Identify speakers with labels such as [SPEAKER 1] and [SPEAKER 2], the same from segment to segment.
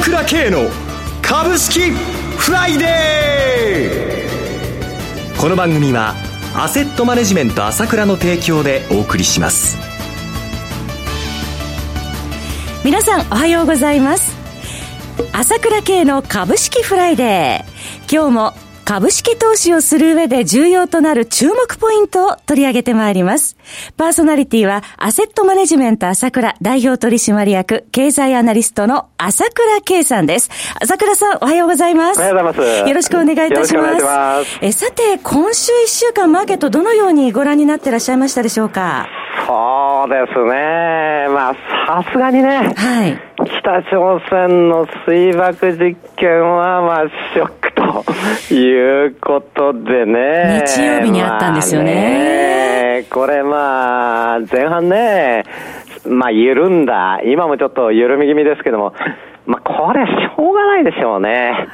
[SPEAKER 1] 倉慶の株式フライデー。この番組はアセットマネジメント朝倉の提供でお送りします。
[SPEAKER 2] 皆さんおはようございます。朝倉慶の株式フライデー。今日も株式投資をする上で重要となる注目ポイントを取り上げてまいります。パーソナリティは、アセットマネジメント朝倉代表取締役経済アナリストの朝倉慶さんです。朝倉さん、おはようございます。
[SPEAKER 3] おはようございます。
[SPEAKER 2] よろしくお願いいたします。ますえさて、今週1週間マーケットどのようにご覧になってらっしゃいましたでしょうか？
[SPEAKER 3] そうですね。まあ、さすがにね。
[SPEAKER 2] はい。
[SPEAKER 3] 北朝鮮の水爆実験は、まあ、ショックということでね。
[SPEAKER 2] 日曜日にあったんですよね。
[SPEAKER 3] ねこれまあ、前半ね、まあ緩んだ、今もちょっと緩み気味ですけども、まあこれはしょうがないでしょうね。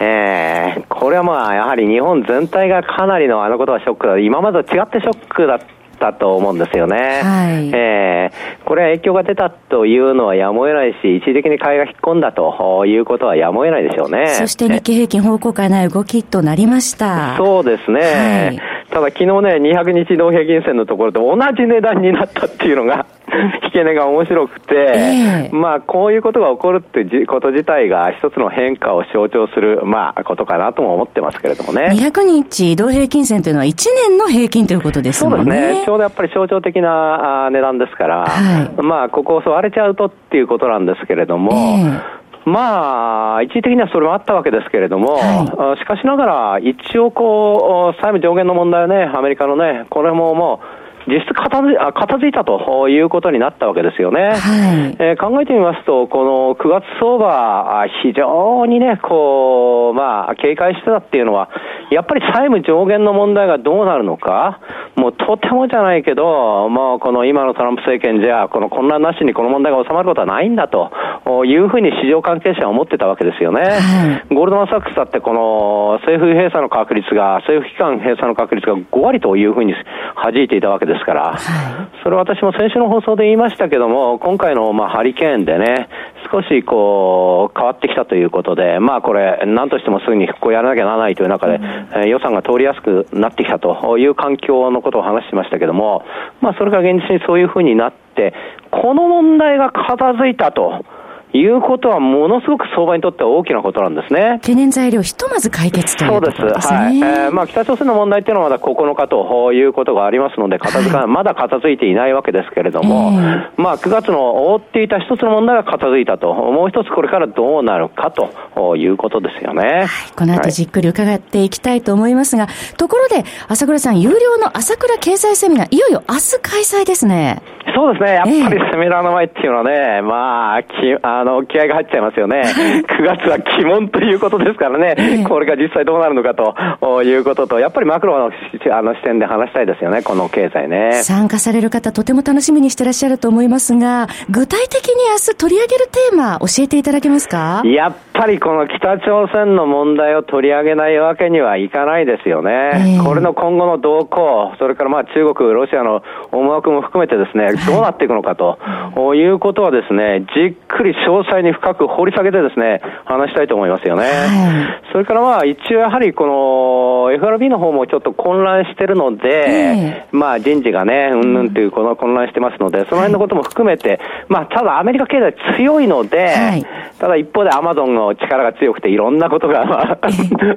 [SPEAKER 3] えー、これはまあ、やはり日本全体がかなりのあのことはショックだ。今までと違ってショックだったと思うんですよね。
[SPEAKER 2] はい、
[SPEAKER 3] えー、これは影響が出たというのはやむを得ないし、一時的に買いが引っ込んだということはやむを得ないでしょうね。
[SPEAKER 2] そして日経平均方向感ない動きとなりました。
[SPEAKER 3] そうですね。はいただ昨日ね、200日同平均線のところで同じ値段になったっていうのが 引け値が面白くて、えー、まあこういうことが起こるってこと自体が一つの変化を象徴する、まあことかなとも思ってますけれどもね。
[SPEAKER 2] 200日同平均線というのは1年の平均ということですもんね。
[SPEAKER 3] そうですね。ちょうどやっぱり象徴的な値段ですから、はい、まあここを割れちゃうとっていうことなんですけれども、えーまあ、一時的にはそれもあったわけですけれども、はい、しかしながら、一応こう、債務上限の問題はね、アメリカのね、これももう、実質片付片付いたということになったわけですよね。はい、えー、考えてみますと、この9月相場、非常にね、こう、まあ、警戒してたっていうのは、やっぱり債務上限の問題がどうなるのか、もうとてもじゃないけど、もうこの今のトランプ政権じゃ、この混乱なしにこの問題が収まることはないんだというふうに市場関係者は思ってたわけですよね。はい、ゴールドマン・サックスだってこの政府閉鎖の確率が、政府機関閉鎖の確率が5割というふうに弾いていたわけですから、はい、それは私も先週の放送で言いましたけども、今回のまあハリケーンでね、少しこう変わってきたということで、まあこれ、なんとしてもすぐに復興やらなきゃならないという中で、うん、予算が通りやすくなってきたという環境のことを話してましたけども、まあそれが現実にそういうふうになって、この問題が片付いたと。いうことはものすごく相場にとっては大きなことなんですね。
[SPEAKER 2] 懸念材料ひとまず解決ということですね。そうです。はい。え
[SPEAKER 3] ー、まあ北朝鮮の問題っていうのはまだ9日ということがありますので、片付か、はい、まだ片付いていないわけですけれども、えー、まあ9月の覆っていた一つの問題が片付いたと、もう一つこれからどうなるかということですよね。はい、
[SPEAKER 2] この後じっくり伺っていきたいと思いますが、はい、ところで、朝倉さん、有料の朝倉経済セミナー、いよいよ明日開催ですね。
[SPEAKER 3] そうですね。やっぱりセミナーの前っていうのはね、まあ、きあの、気合が入っちゃいますよね。9月は鬼門ということですからね、これが実際どうなるのかということと、やっぱりマクロのあの視点で話したいですよね、この経済ね。
[SPEAKER 2] 参加される方、とても楽しみにしてらっしゃると思いますが、具体的に明日取り上げるテーマ、教えていただけますか？
[SPEAKER 3] やっぱりこの北朝鮮の問題を取り上げないわけにはいかないですよね。これの今後の動向、それからまあ中国、ロシアの思惑も含めてですね、どうなっていくのかということはですね、じっくり詳細に深く掘り下げてですね、話したいと思いますよね。はい、それからまあ、一応やはりこの FRB の方もちょっと混乱してるので、まあ人事がね、うんぬんというこの混乱してますので、その辺のことも含めて、まあただアメリカ経済強いので、はい、ただ一方でアマゾンの力が強くていろんなことが、まあ、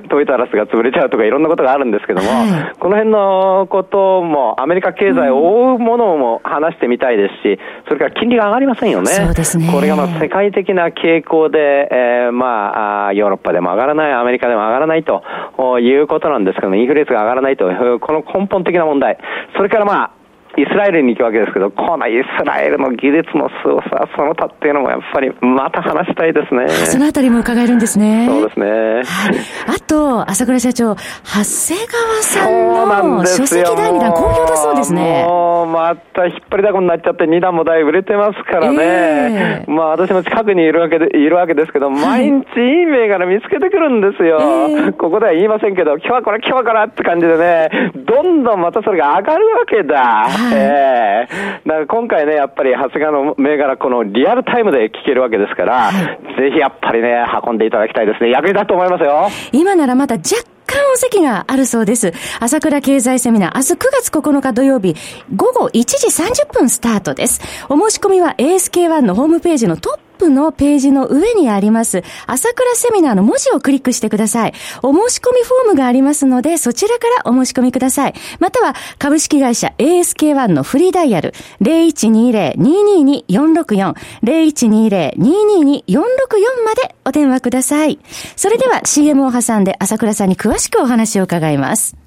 [SPEAKER 3] トイタラスが潰れちゃうとかいろんなことがあるんですけども、はい、この辺のこともアメリカ経済を覆うものも話してみたいですし、それから金利が上がりませんよね。
[SPEAKER 2] そうですね。
[SPEAKER 3] これがまあ世界的な傾向で、えー、まあ、ヨーロッパでも上がらない、アメリカでも上がらないということなんですけども、インフレ率が上がらないと、この根本的な問題。それからまあ、イスラエルに行くわけですけど、このイスラエルの技術の凄さ、その他っていうのもやっぱりまた話したいですね。
[SPEAKER 2] そのあたりも伺えるんですね。
[SPEAKER 3] そうですね。はい、
[SPEAKER 2] あと、朝倉社長、長谷川さんの書籍第2弾、好評だそうですね。
[SPEAKER 3] もう、また引っ張りだこになっちゃって2弾もだいぶ売れてますからね。えー、まあ私も近くにいるわけで、いるわけですけど、毎日いい銘柄見つけてくるんですよ。えー、ここでは言いませんけど、今日はこれ、今日はこれって感じでね、どんどんまたそれが上がるわけだ。えー、だから今回ね、やっぱり長谷川の銘柄、このリアルタイムで聞けるわけですから、はい、ぜひやっぱりね、運んでいただきたいですね。役に立つと思いますよ。
[SPEAKER 2] 今ならまだ若干お席があるそうです。朝倉経済セミナー、明日9月9日土曜日、午後1時30分スタートです。お申し込みは ASK1 のホームページのトッププのページの上にあります、朝倉セミナーの文字をクリックしてください。お申し込みフォームがありますので、そちらからお申し込みください。または、株式会社 ASK1 のフリーダイヤル、0120-222-464、0120-222-464までお電話ください。それでは CM を挟んで朝倉さんに詳しくお話を伺います。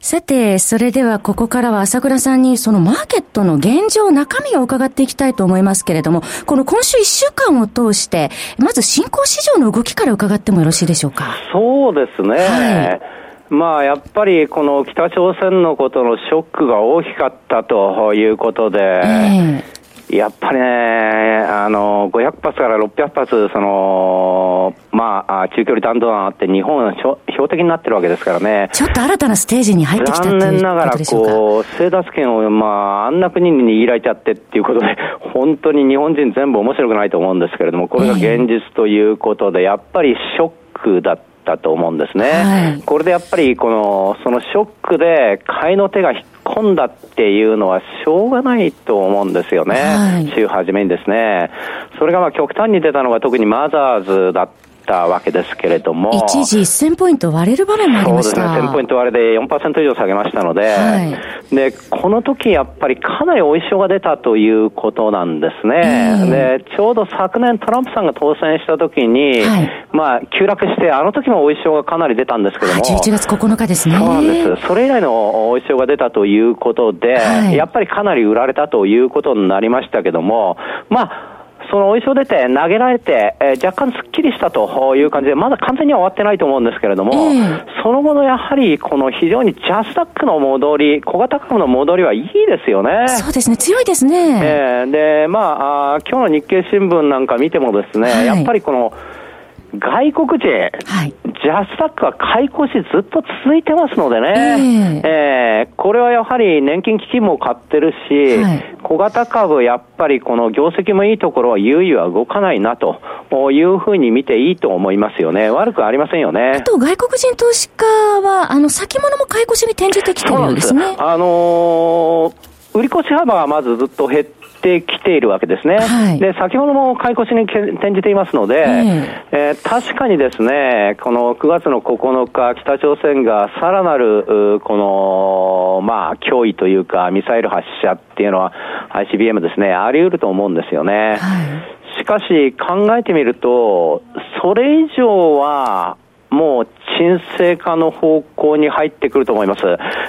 [SPEAKER 2] さて、それではここからは朝倉さんにそのマーケットの現状、中身を伺っていきたいと思いますけれども、この今週1週間を通して、まず新興市場の動きから伺ってもよろしいでしょうか？
[SPEAKER 3] そうですね。はいまあ、やっぱりこの北朝鮮のことのショックが大きかったということで、えーやっぱりね、あの、500発から600発、その、まあ、中距離弾道弾あって、日本は標的になってるわけですからね。
[SPEAKER 2] ちょっと新たなステージに入ってきた残
[SPEAKER 3] 念ながら、こう、政奪権を、まあ、あんな国に握られちゃってっていうことで、本当に日本人全部面白くないと思うんですけれども、これが現実ということで、やっぱりショックだった。ったと思うんですね。はい、これでやっぱりこの、そのショックで買いの手が引っ込んだっていうのはしょうがないと思うんですよね。はい、週初めにですね。それがまあ極端に出たのが特にマザーズだったわけですけれども。
[SPEAKER 2] 一時1000ポイント割れる場面もありました。
[SPEAKER 3] そうですね。1000ポイント割れで4%以上下げましたので、はい、で、この時やっぱりかなりお衣装が出たということなんですね。えー、で、ちょうど昨年トランプさんが当選した時に、はい、まあ、急落して、あの時もお衣装がかなり出たんですけども。
[SPEAKER 2] 11月9日ですね。
[SPEAKER 3] そうなんです。それ以来のお衣装が出たということで、はい、やっぱりかなり売られたということになりましたけども、まあ、そのお衣装出て、投げられて、えー、若干すっきりしたという感じで、まだ完全には終わってないと思うんですけれども、えー、その後のやはり、この非常にジャスタックの戻り、小型株の戻りはいいですよね。
[SPEAKER 2] そうですね、強いですね。
[SPEAKER 3] えー、で、まあ、あ今日の日経新聞なんか見てもですね、はい、やっぱりこの、外国人、はい、ジャスタックは買い越しずっと続いてますのでね、えー、えー、これはやはり年金基金も買ってるし、はい、小型株、やっぱりこの業績もいいところは優位は動かないなというふうに見ていいと思いますよね。悪くありませんよね。
[SPEAKER 2] あと外国人投資家は、あの、先物も買い越しに転じてきてるようですね。
[SPEAKER 3] あのー売り越し幅はまずずっと減ってきているわけですね。はい、で、先ほども買い越しに転じていますので、えー、確かにですね、この9月の9日、北朝鮮がさらなる、この、まあ、脅威というか、ミサイル発射っていうのは、ICBM ですね、あり得ると思うんですよね。はい、しかし、考えてみると、それ以上は、もう沈静化の方向に入ってくると思います。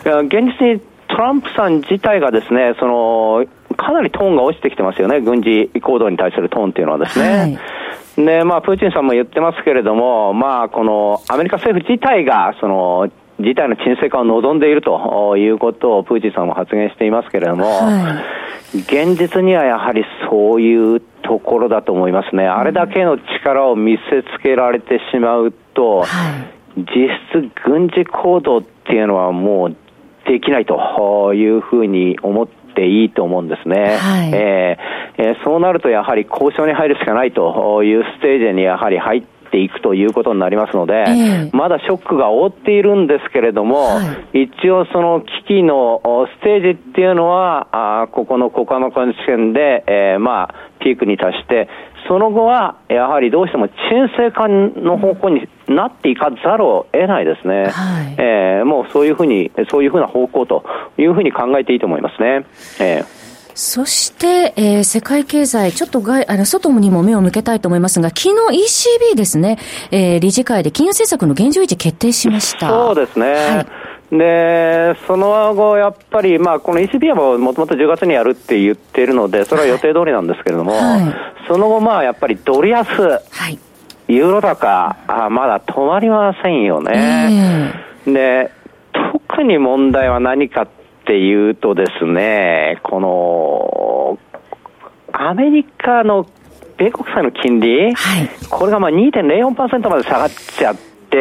[SPEAKER 3] 現実にトランプさん自体がですね、その、かなりトーンが落ちてきてますよね、軍事行動に対するトーンっていうのはですね。はい。で、まあ、プーチンさんも言ってますけれども、まあ、この、アメリカ政府自体が、その、事態の沈静化を望んでいるということをプーチンさんも発言していますけれども、はい、現実にはやはりそういうところだと思いますね。あれだけの力を見せつけられてしまうと、はい、実質軍事行動っていうのはもうできないというふうに思っていいと思うんですね。はい、えー、えー、そうなるとやはり交渉に入るしかないというステージにやはり入っていくということになりますので、えー、まだショックが覆っているんですけれども、はい、一応その危機のステージっていうのは、あここの9日の試験で、えー、まあ、ピークに達して、その後は、やはりどうしても沈静化の方向になっていかざるを得ないですね。はい、えー、もうそういうふうに、そういうふうな方向というふうに考えていいと思いますね。えー
[SPEAKER 2] そして、えー、世界経済、ちょっと外、あの、外にも目を向けたいと思いますが、昨日 ECB ですね、えー、理事会で金融政策の現状維持決定しました。
[SPEAKER 3] そうですね。はいで、その後、やっぱり、まあ、この ECB はもともと10月にやるって言ってるので、それは予定通りなんですけれども、はい、その後、まあ、やっぱりドル安、はい、ユーロ高、あまだ止まりませんよね。えー、で、特に問題は何かっていうとですね、この、アメリカの米国債の金利、はい、これがまあ2.04%まで下がっちゃって、、こ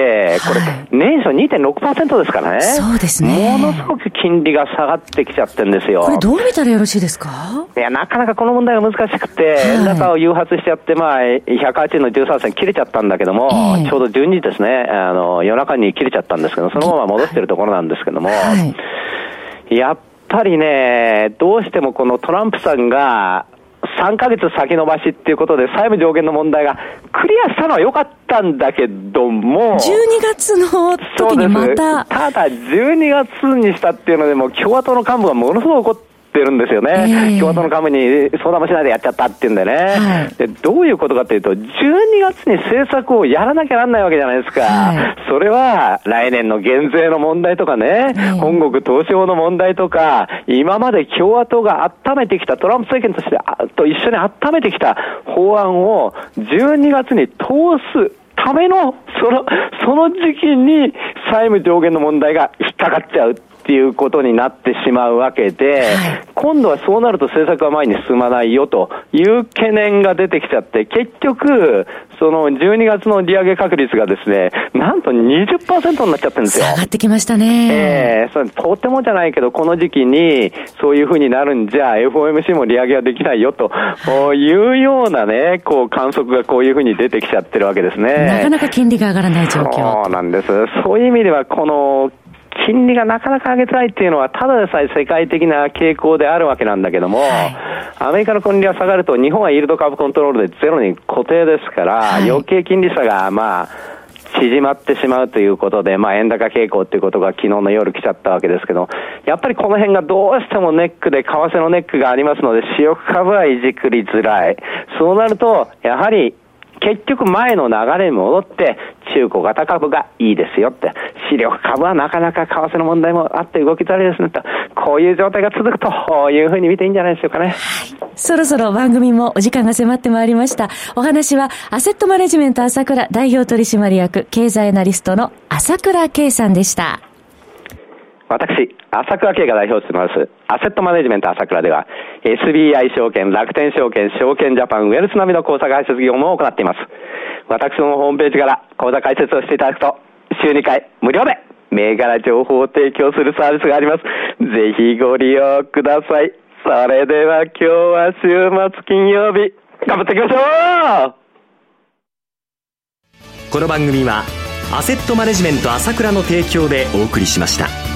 [SPEAKER 3] れ、年初2.6%ですからね。
[SPEAKER 2] そうですね。
[SPEAKER 3] ものすごく金利が下がってきちゃってるんですよ。
[SPEAKER 2] これどう見たらよろしいですか？
[SPEAKER 3] いや、なかなかこの問題が難しくて、円高を誘発しちゃって、まあ、108円の13銭切れちゃったんだけども、えー、ちょうど12時ですね、あの、夜中に切れちゃったんですけど、そのまま戻ってるところなんですけども、はい、やっぱりね、どうしてもこのトランプさんが、3ヶ月先延ばしっていうことで、債務上限の問題がクリアしたのは良かったんだけども、12
[SPEAKER 2] 月の時にまた。
[SPEAKER 3] ただ、12月にしたっていうので、も共和党の幹部がものすごく怒って、ってるんですよね、えー、共和党の幹部に相談もしないでやっちゃったっていうんでね、はい、でどういうことかというと、12月に政策をやらなきゃなんないわけじゃないですか、はい、それは来年の減税の問題とかね、本国投資法の問題とか、今まで共和党が温めてきた、トランプ政権としてと一緒に温めてきた法案を12月に通す。ための、その、その時期に債務上限の問題が引っかかっちゃうっていうことになってしまうわけで、はい、今度はそうなると政策は前に進まないよという懸念が出てきちゃって、結局、その12月の利上げ確率がですね、なんと20%になっちゃってるんですよ。
[SPEAKER 2] 下がってきましたね。
[SPEAKER 3] ええー、それとてもじゃないけど、この時期にそういうふうになるんじゃ、FOMC も利上げはできないよというようなね、こう観測がこういうふうに出てきちゃってるわけですね。
[SPEAKER 2] なかなか金利が上がらない状況。
[SPEAKER 3] そうなんです。そういう意味では、この金利がなかなか上げづらいっていうのは、ただでさえ世界的な傾向であるわけなんだけども、はい、アメリカの金利が下がると、日本はイールド株コントロールでゼロに固定ですから、はい、余計金利差が、まあ、縮まってしまうということで、まあ、円高傾向ということが昨日の夜来ちゃったわけですけど、やっぱりこの辺がどうしてもネックで、為替のネックがありますので、主力株はいじくりづらい。そうなると、やはり結局前の流れに戻って、中古型株がいいですよって、主力株はなかなか為替の問題もあって動きづらいですねと、こういう状態が続くというふうに見ていいんじゃないでしょうかね。はい。
[SPEAKER 2] そろそろ番組もお時間が迫ってまいりました。お話は、アセットマネジメント朝倉代表取締役経済アナリストの朝倉圭さんでした。
[SPEAKER 3] 私、朝倉慶が代表を務めます、アセットマネジメント朝倉では、SBI 証券、楽天証券、証券ジャパン、ウェルス並みの口座開設業務を行っています。私のホームページから口座開設をしていただくと、週2回無料で銘柄情報を提供するサービスがあります。ぜひご利用ください。それでは今日は週末金曜日、頑張っていきましょう
[SPEAKER 1] この番組は、アセットマネジメント朝倉の提供でお送りしました。